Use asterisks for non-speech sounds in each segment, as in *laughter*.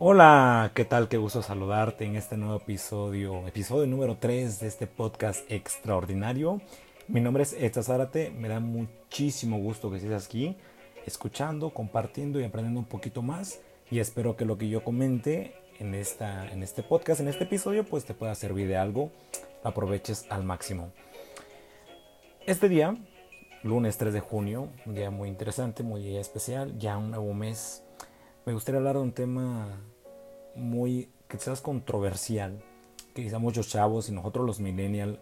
Hola, ¿qué tal? Qué gusto saludarte en este nuevo episodio, episodio número 3 de este podcast extraordinario. Mi nombre es Esta Zárate, me da muchísimo gusto que estés aquí, escuchando, compartiendo y aprendiendo un poquito más. Y espero que lo que yo comente en, esta, en este podcast, en este episodio, pues te pueda servir de algo, aproveches al máximo. Este día, lunes 3 de junio, un día muy interesante, muy especial, ya un nuevo mes me gustaría hablar de un tema muy quizás controversial, que quizá muchos chavos y nosotros los millennials,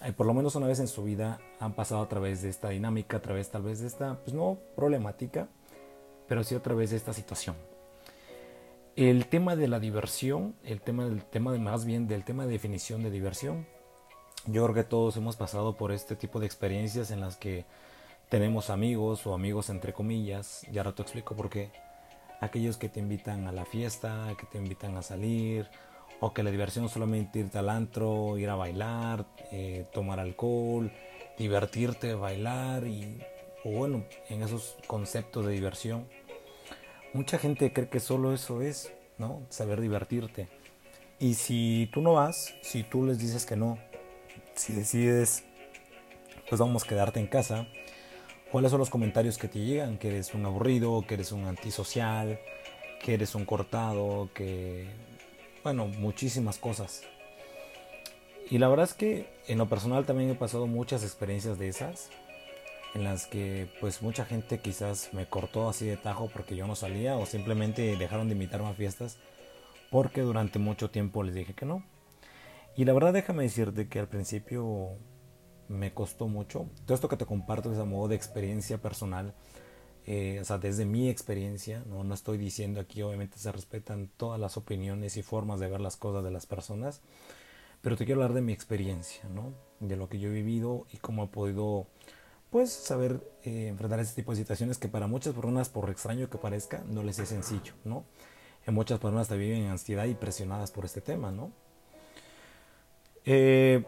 eh, por lo menos una vez en su vida, han pasado a través de esta dinámica, a través tal vez de esta, pues no problemática, pero sí a través de esta situación. El tema de la diversión, el tema del tema de más bien del tema de definición de diversión. Yo creo que todos hemos pasado por este tipo de experiencias en las que tenemos amigos o amigos entre comillas, y ahora te explico por qué aquellos que te invitan a la fiesta, que te invitan a salir, o que la diversión es solamente irte al antro, ir a bailar, eh, tomar alcohol, divertirte, bailar y o bueno, en esos conceptos de diversión. Mucha gente cree que solo eso es, ¿no? Saber divertirte. Y si tú no vas, si tú les dices que no, si decides, pues vamos a quedarte en casa, ¿Cuáles son los comentarios que te llegan? Que eres un aburrido, que eres un antisocial, que eres un cortado, que... Bueno, muchísimas cosas. Y la verdad es que en lo personal también he pasado muchas experiencias de esas, en las que pues mucha gente quizás me cortó así de tajo porque yo no salía o simplemente dejaron de invitarme a fiestas porque durante mucho tiempo les dije que no. Y la verdad déjame decirte que al principio me costó mucho. Todo esto que te comparto es a modo de experiencia personal, eh, o sea, desde mi experiencia, ¿no? no estoy diciendo aquí, obviamente se respetan todas las opiniones y formas de ver las cosas de las personas, pero te quiero hablar de mi experiencia, ¿no? de lo que yo he vivido y cómo he podido, pues, saber eh, enfrentar ese tipo de situaciones que para muchas personas, por extraño que parezca, no les es sencillo, ¿no? En muchas personas te viven en ansiedad y presionadas por este tema, ¿no? Eh,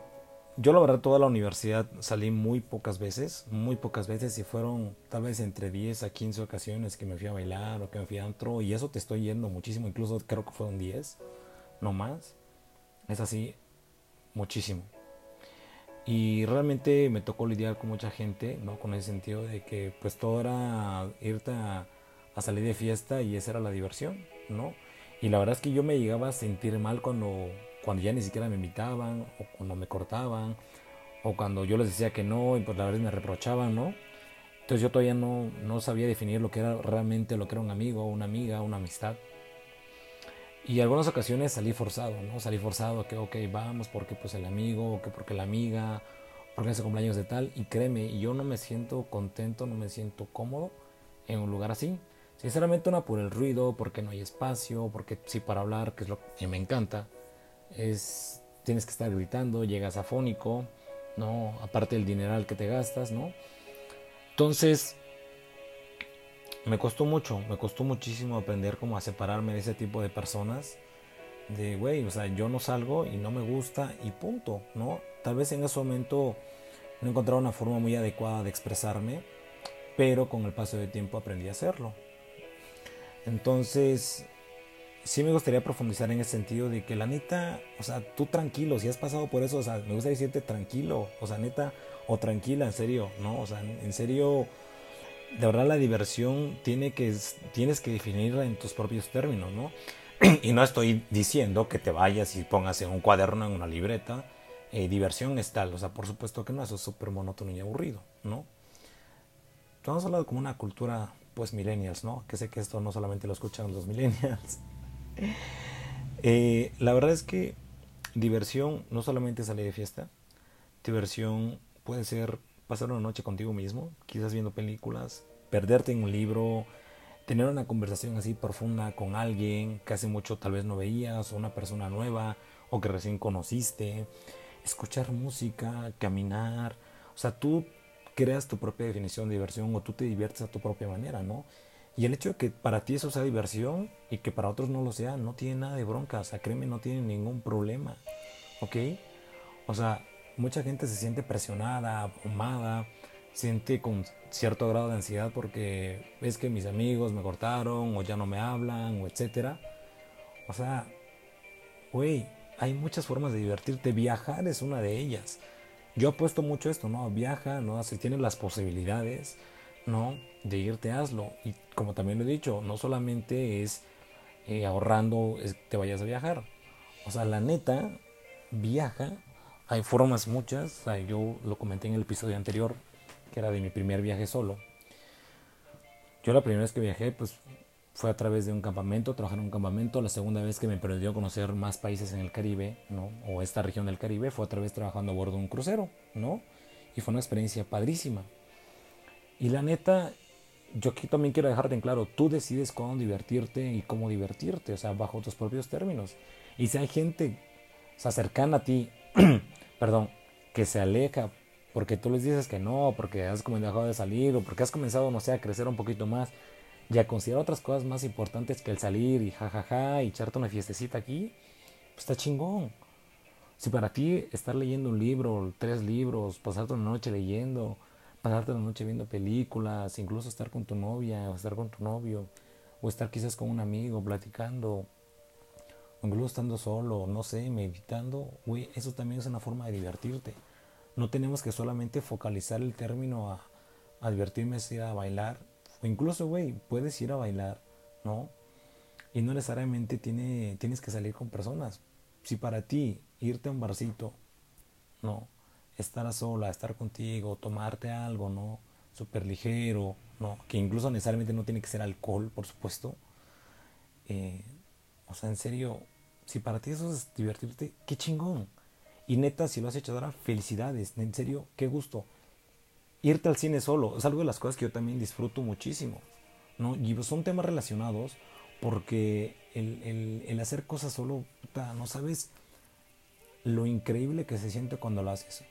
yo la verdad toda la universidad salí muy pocas veces, muy pocas veces y fueron tal vez entre 10 a 15 ocasiones que me fui a bailar o que me fui a antro y eso te estoy yendo muchísimo, incluso creo que fueron 10, no más. Es así, muchísimo. Y realmente me tocó lidiar con mucha gente, ¿no? Con ese sentido de que pues todo era irte a, a salir de fiesta y esa era la diversión, ¿no? Y la verdad es que yo me llegaba a sentir mal cuando cuando ya ni siquiera me invitaban, o cuando me cortaban, o cuando yo les decía que no, y pues la verdad me reprochaban, ¿no? Entonces yo todavía no, no sabía definir lo que era realmente lo que era un amigo, una amiga, una amistad. Y algunas ocasiones salí forzado, ¿no? Salí forzado que, ok, vamos, porque pues el amigo, que porque la amiga, porque ese cumpleaños de tal. Y créeme, yo no me siento contento, no me siento cómodo en un lugar así. Sinceramente, una por el ruido, porque no hay espacio, porque sí para hablar, que es lo que me encanta es tienes que estar gritando, llegas afónico, ¿no? Aparte del dineral que te gastas, ¿no? Entonces, me costó mucho, me costó muchísimo aprender cómo a separarme de ese tipo de personas. De, güey, o sea, yo no salgo y no me gusta y punto, ¿no? Tal vez en ese momento no encontraba una forma muy adecuada de expresarme, pero con el paso del tiempo aprendí a hacerlo. Entonces, sí me gustaría profundizar en ese sentido de que la neta, o sea, tú tranquilo, si has pasado por eso, o sea, me gusta decirte tranquilo, o sea, neta, o tranquila, en serio, ¿no? O sea, en serio, de verdad la diversión tiene que, tienes que definirla en tus propios términos, ¿no? *clears throat* y no estoy diciendo que te vayas y pongas en un cuaderno, en una libreta, eh, diversión es tal, o sea, por supuesto que no, eso es súper monótono y aburrido, ¿no? Estamos hablando como una cultura, pues, millennials, ¿no? Que sé que esto no solamente lo escuchan los millennials. Eh, la verdad es que diversión no solamente salir de fiesta, diversión puede ser pasar una noche contigo mismo, quizás viendo películas, perderte en un libro, tener una conversación así profunda con alguien que hace mucho tal vez no veías, o una persona nueva, o que recién conociste, escuchar música, caminar, o sea, tú creas tu propia definición de diversión o tú te diviertes a tu propia manera, ¿no? Y el hecho de que para ti eso sea diversión y que para otros no lo sea, no tiene nada de bronca. O sea, créeme, no tiene ningún problema. ¿Ok? O sea, mucha gente se siente presionada, abrumada, siente con cierto grado de ansiedad porque es que mis amigos me cortaron o ya no me hablan o etcétera. O sea, güey, hay muchas formas de divertirte. Viajar es una de ellas. Yo apuesto mucho esto, ¿no? Viaja, ¿no? Si tienes las posibilidades, ¿no? De irte, hazlo. Y como también lo he dicho, no solamente es eh, ahorrando es, te vayas a viajar. O sea, la neta, viaja. Hay formas muchas. Yo lo comenté en el episodio anterior, que era de mi primer viaje solo. Yo la primera vez que viajé, pues fue a través de un campamento, trabajar en un campamento. La segunda vez que me permitió conocer más países en el Caribe, ¿no? O esta región del Caribe, fue otra vez trabajando a bordo de un crucero, ¿no? Y fue una experiencia padrísima. Y la neta, yo aquí también quiero dejarte en claro, tú decides cómo divertirte y cómo divertirte, o sea, bajo tus propios términos. Y si hay gente o cercana a ti, *clears throat* perdón, que se aleja porque tú les dices que no, porque has comenzado de salir o porque has comenzado, no sé, a crecer un poquito más y a considerar otras cosas más importantes que el salir y jajaja y echarte una fiestecita aquí, pues está chingón. Si para ti estar leyendo un libro, tres libros, pasarte una noche leyendo, pasarte la noche viendo películas, incluso estar con tu novia o estar con tu novio, o estar quizás con un amigo platicando, o incluso estando solo, no sé, meditando, güey, eso también es una forma de divertirte. No tenemos que solamente focalizar el término a, a divertirme, ir a bailar, o incluso, güey, puedes ir a bailar, ¿no? Y no necesariamente tiene, tienes que salir con personas. Si para ti irte a un barcito, no, estar sola, estar contigo, tomarte algo, ¿no? Súper ligero, ¿no? Que incluso necesariamente no tiene que ser alcohol, por supuesto. Eh, o sea, en serio, si para ti eso es divertirte, qué chingón. Y neta, si lo has hecho ahora, felicidades. En serio, qué gusto. Irte al cine solo es algo de las cosas que yo también disfruto muchísimo. ¿no? Y son temas relacionados porque el, el, el hacer cosas solo, no sabes lo increíble que se siente cuando lo haces.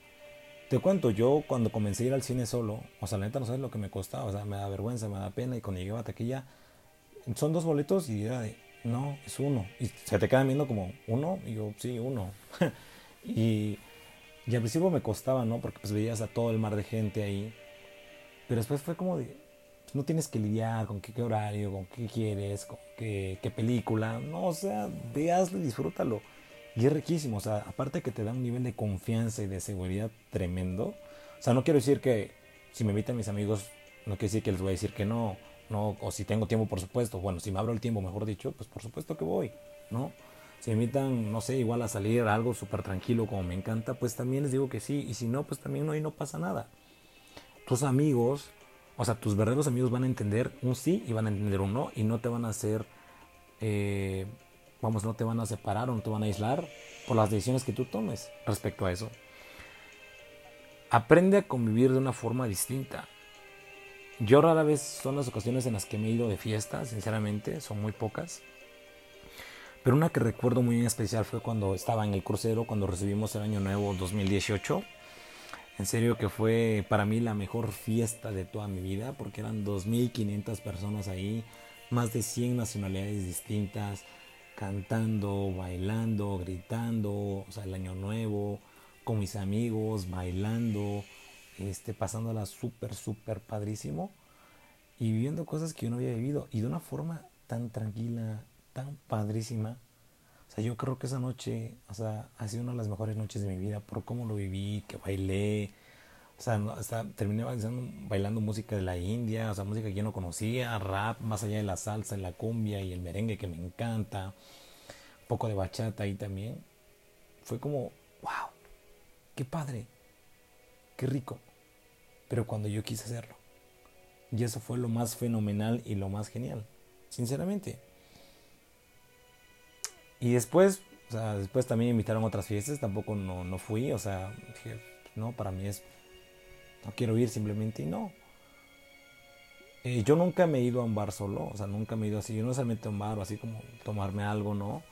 Te cuento, yo cuando comencé a ir al cine solo, o sea, la neta no sabes lo que me costaba, o sea, me da vergüenza, me da pena, y cuando llegué a taquilla, son dos boletos y era de, no, es uno. Y se te quedan viendo como, ¿uno? Y yo, sí, uno. *laughs* y, y al principio me costaba, ¿no? Porque pues veías a todo el mar de gente ahí. Pero después fue como de, pues, no tienes que lidiar con qué, horario, con qué quieres, con qué, qué película. No, o sea, veaslo y disfrútalo. Y es riquísimo, o sea, aparte que te da un nivel de confianza y de seguridad tremendo. O sea, no quiero decir que si me invitan mis amigos, no quiere decir que les voy a decir que no, no, o si tengo tiempo, por supuesto. Bueno, si me abro el tiempo, mejor dicho, pues por supuesto que voy, ¿no? Si me invitan, no sé, igual a salir algo súper tranquilo como me encanta, pues también les digo que sí. Y si no, pues también no, no pasa nada. Tus amigos, o sea, tus verdaderos amigos van a entender un sí y van a entender un no y no te van a hacer eh, vamos, no te van a separar o no te van a aislar por las decisiones que tú tomes respecto a eso. Aprende a convivir de una forma distinta. Yo rara vez son las ocasiones en las que me he ido de fiesta, sinceramente, son muy pocas. Pero una que recuerdo muy especial fue cuando estaba en el crucero, cuando recibimos el año nuevo 2018. En serio que fue para mí la mejor fiesta de toda mi vida, porque eran 2.500 personas ahí, más de 100 nacionalidades distintas, cantando, bailando, gritando, o sea, el año nuevo, con mis amigos, bailando, este, pasándola súper, súper padrísimo y viviendo cosas que yo no había vivido y de una forma tan tranquila, tan padrísima. O sea, yo creo que esa noche, o sea, ha sido una de las mejores noches de mi vida por cómo lo viví, que bailé, o sea, terminé bailando, bailando, música de la India, o sea, música que yo no conocía, rap, más allá de la salsa, la cumbia y el merengue que me encanta, un poco de bachata ahí también. Fue como, wow, qué padre, qué rico. Pero cuando yo quise hacerlo. Y eso fue lo más fenomenal y lo más genial, sinceramente. Y después, o sea, después también me invitaron a otras fiestas, tampoco no, no fui, o sea, dije, no, para mí es no quiero ir simplemente y no. Eh, yo nunca me he ido a un bar solo, o sea, nunca me he ido así. Yo no solamente a un bar o así como tomarme algo, ¿no?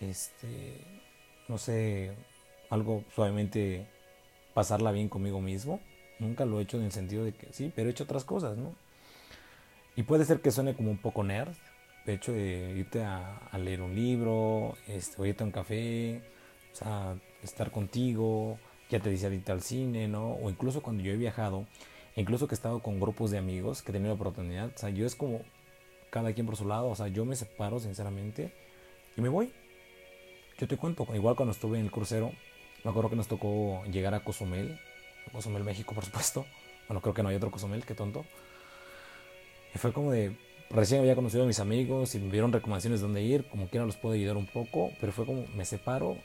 Este, no sé, algo suavemente pasarla bien conmigo mismo. Nunca lo he hecho en el sentido de que sí, pero he hecho otras cosas, ¿no? Y puede ser que suene como un poco nerd, de hecho, de irte a, leer un libro, este, o irte a un café, o sea, estar contigo, ya te dice ahorita al cine, ¿no? O incluso cuando yo he viajado, incluso que he estado con grupos de amigos que he tenido la oportunidad, o sea, yo es como cada quien por su lado, o sea, yo me separo sinceramente y me voy. Yo te cuento, igual cuando estuve en el crucero, me acuerdo que nos tocó llegar a Cozumel, Cozumel, México, por supuesto. Bueno, creo que no hay otro Cozumel, qué tonto. Y fue como de, recién había conocido a mis amigos y me dieron recomendaciones de dónde ir, como quiera los puedo ayudar un poco, pero fue como, me separo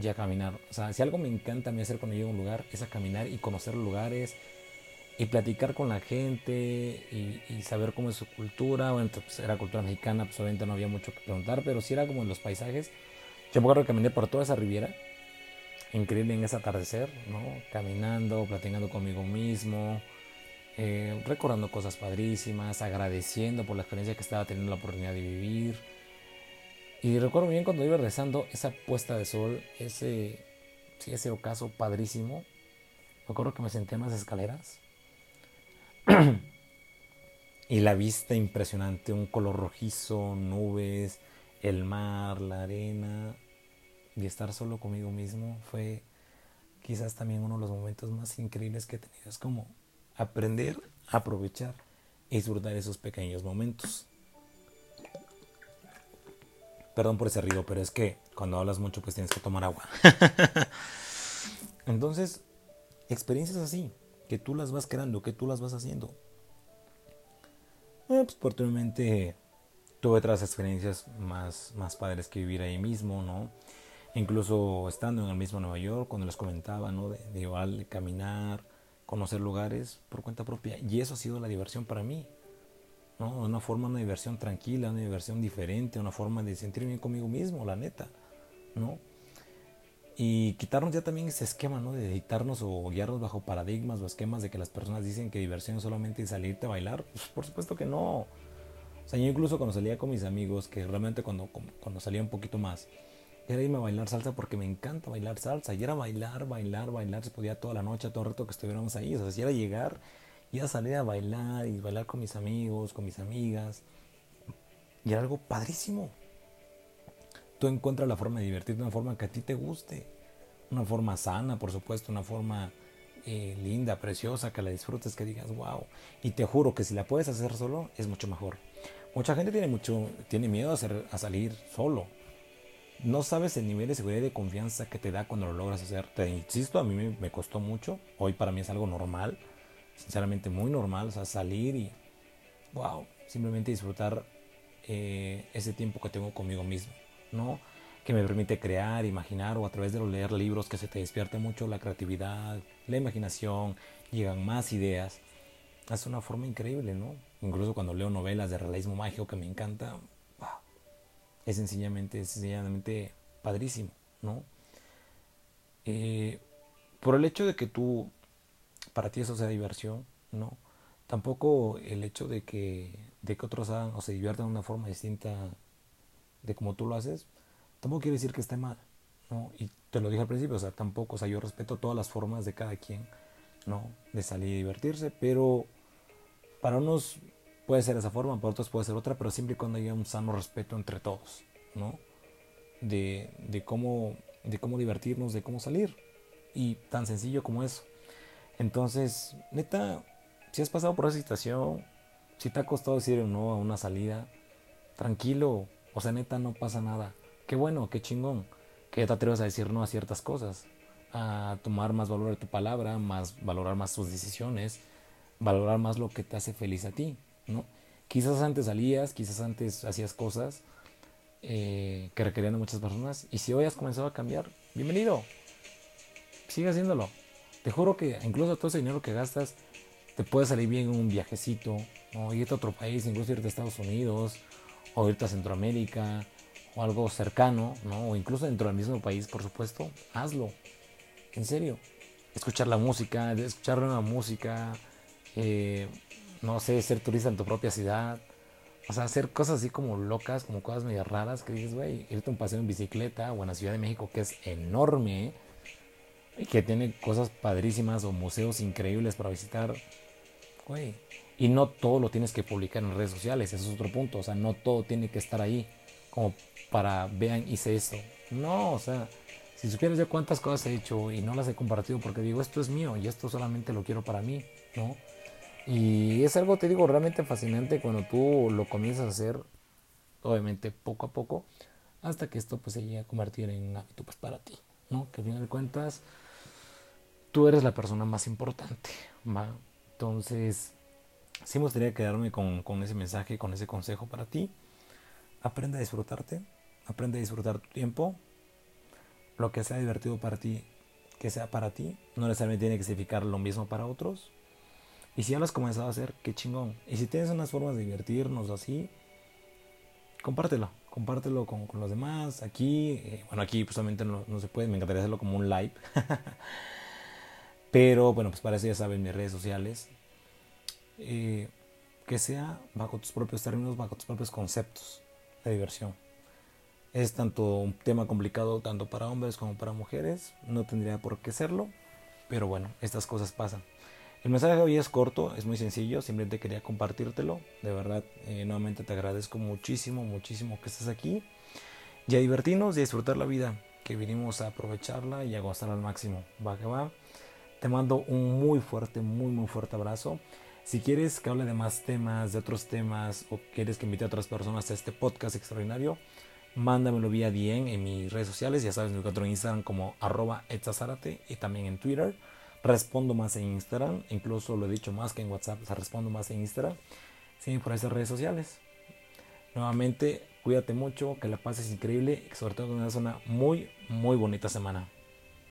y a caminar. O sea, si algo me encanta a mí hacer cuando llego a un lugar, es a caminar y conocer lugares, y platicar con la gente y, saber cómo es su cultura. Bueno, pues era cultura mexicana, pues obviamente no había mucho que preguntar, pero sí era como en los paisajes. Yo me acuerdo que caminé por toda esa riviera, increíble en ese atardecer, ¿no? Caminando, platicando conmigo mismo, eh, recordando cosas padrísimas, agradeciendo por la experiencia que estaba teniendo la oportunidad de vivir. Y recuerdo bien cuando iba rezando esa puesta de sol, ese, ese ocaso padrísimo. Me acuerdo que me senté en las escaleras *clears throat* y la vista impresionante, un color rojizo, nubes, el mar, la arena y estar solo conmigo mismo fue quizás también uno de los momentos más increíbles que he tenido. Es como aprender, aprovechar y disfrutar esos pequeños momentos. Perdón por ese ruido, pero es que cuando hablas mucho pues tienes que tomar agua. *laughs* Entonces, experiencias así, que tú las vas creando, que tú las vas haciendo. Eh, pues oportunamente tuve otras experiencias más, más padres que vivir ahí mismo, ¿no? Incluso estando en el mismo Nueva York, cuando les comentaba, ¿no? De, de igual caminar, conocer lugares por cuenta propia. Y eso ha sido la diversión para mí, ¿no? Una forma, una diversión tranquila, una diversión diferente, una forma de sentirme bien conmigo mismo, la neta, ¿no? y quitarnos ya también ese esquema, ¿no? De editarnos o guiarnos bajo paradigmas o esquemas de que las personas dicen que diversión es solamente salirte a bailar. Pues por supuesto que no. O sea, yo incluso cuando salía con mis amigos, que realmente cuando, cuando salía un poquito más, era irme a bailar salsa porque me encanta bailar salsa. Y era bailar, bailar, bailar. Se podía toda la noche, todo el rato que estuviéramos ahí. O sea, si era llegar y a salir a bailar y bailar con mis amigos, con mis amigas. Y era algo padrísimo tú encuentras la forma de divertirte una forma que a ti te guste. Una forma sana, por supuesto, una forma eh, linda, preciosa, que la disfrutes, que digas, wow. Y te juro que si la puedes hacer solo, es mucho mejor. Mucha gente tiene, mucho, tiene miedo a, hacer, a salir solo. No sabes el nivel de seguridad y de confianza que te da cuando lo logras hacer. Te insisto, a mí me costó mucho. Hoy para mí es algo normal. Sinceramente muy normal. O sea, salir y, wow, simplemente disfrutar eh, ese tiempo que tengo conmigo mismo. ¿no? que me permite crear, imaginar o a través de leer libros que se te despierte mucho la creatividad, la imaginación, llegan más ideas. Es una forma increíble, ¿no? Incluso cuando leo novelas de realismo mágico que me encanta, es sencillamente, sencillamente padrísimo, ¿no? Eh, por el hecho de que tú, para ti eso sea diversión, ¿no? Tampoco el hecho de que, de que otros hagan o se diviertan de una forma distinta de como tú lo haces, tampoco quiere decir que esté mal, ¿no? Y te lo dije al principio, o sea, tampoco, o sea, yo respeto todas las formas de cada quien, ¿no? De salir y divertirse, pero para unos puede ser esa forma, para otros puede ser otra, pero siempre y cuando haya un sano respeto entre todos, ¿no? De, de, cómo, de cómo divertirnos, de cómo salir. Y tan sencillo como eso. Entonces, neta, si has pasado por esa situación, si te ha costado decir no a una salida, tranquilo, o sea, neta, no pasa nada. Qué bueno, qué chingón. Que te atreves a decir no a ciertas cosas. A tomar más valor de tu palabra, más valorar más tus decisiones, valorar más lo que te hace feliz a ti, ¿no? Quizás antes salías, quizás antes hacías cosas eh, que requerían de muchas personas. Y si hoy has comenzado a cambiar, bienvenido. Sigue haciéndolo. Te juro que incluso todo ese dinero que gastas te puede salir bien en un viajecito, o irte a otro país, incluso irte a Estados Unidos, o irte a Centroamérica o algo cercano, ¿no? O incluso dentro del mismo país, por supuesto, hazlo. En serio. Escuchar la música, escuchar nueva música, eh, no sé, ser turista en tu propia ciudad. O sea, hacer cosas así como locas, como cosas medio raras que dices, güey, irte a un paseo en bicicleta o en la Ciudad de México, que es enorme que tiene cosas padrísimas o museos increíbles para visitar. Güey, y no todo lo tienes que publicar en redes sociales, ese es otro punto. O sea, no todo tiene que estar ahí como para vean, hice esto. No, o sea, si supieras ya cuántas cosas he hecho y no las he compartido porque digo, esto es mío y esto solamente lo quiero para mí, ¿no? Y es algo, te digo, realmente fascinante cuando tú lo comienzas a hacer obviamente poco a poco, hasta que esto pues se llegue a convertir en un hábito pues para ti, ¿no? Que al final de cuentas tú eres la persona más importante, ¿va? Entonces, sí me gustaría quedarme con, con ese mensaje, con ese consejo para ti. Aprende a disfrutarte, aprende a disfrutar tu tiempo, lo que sea divertido para ti, que sea para ti, no necesariamente tiene que significar lo mismo para otros. Y si ya lo has comenzado a hacer, qué chingón. Y si tienes unas formas de divertirnos así, compártelo, compártelo con, con los demás. Aquí, eh, bueno, aquí justamente no, no, se puede, me encantaría hacerlo como un live. *laughs* Pero bueno, pues para eso ya saben mis redes sociales. Eh, que sea bajo tus propios términos, bajo tus propios conceptos de diversión. Es tanto un tema complicado tanto para hombres como para mujeres. No tendría por qué serlo. Pero bueno, estas cosas pasan. El mensaje de hoy es corto, es muy sencillo. Simplemente quería compartírtelo. De verdad, eh, nuevamente te agradezco muchísimo, muchísimo que estés aquí. Y a divertirnos y a disfrutar la vida. Que vinimos a aprovecharla y a gozar al máximo. Va que va. Te mando un muy fuerte, muy, muy fuerte abrazo. Si quieres que hable de más temas, de otros temas, o quieres que invite a otras personas a este podcast extraordinario, mándamelo vía DM en mis redes sociales. Ya sabes, me encuentro en Instagram como arroba y también en Twitter. Respondo más en Instagram, incluso lo he dicho más que en WhatsApp, o respondo más en Instagram. Sí, por esas redes sociales. Nuevamente, cuídate mucho, que la pases increíble y sobre todo que tengas una muy, muy bonita semana.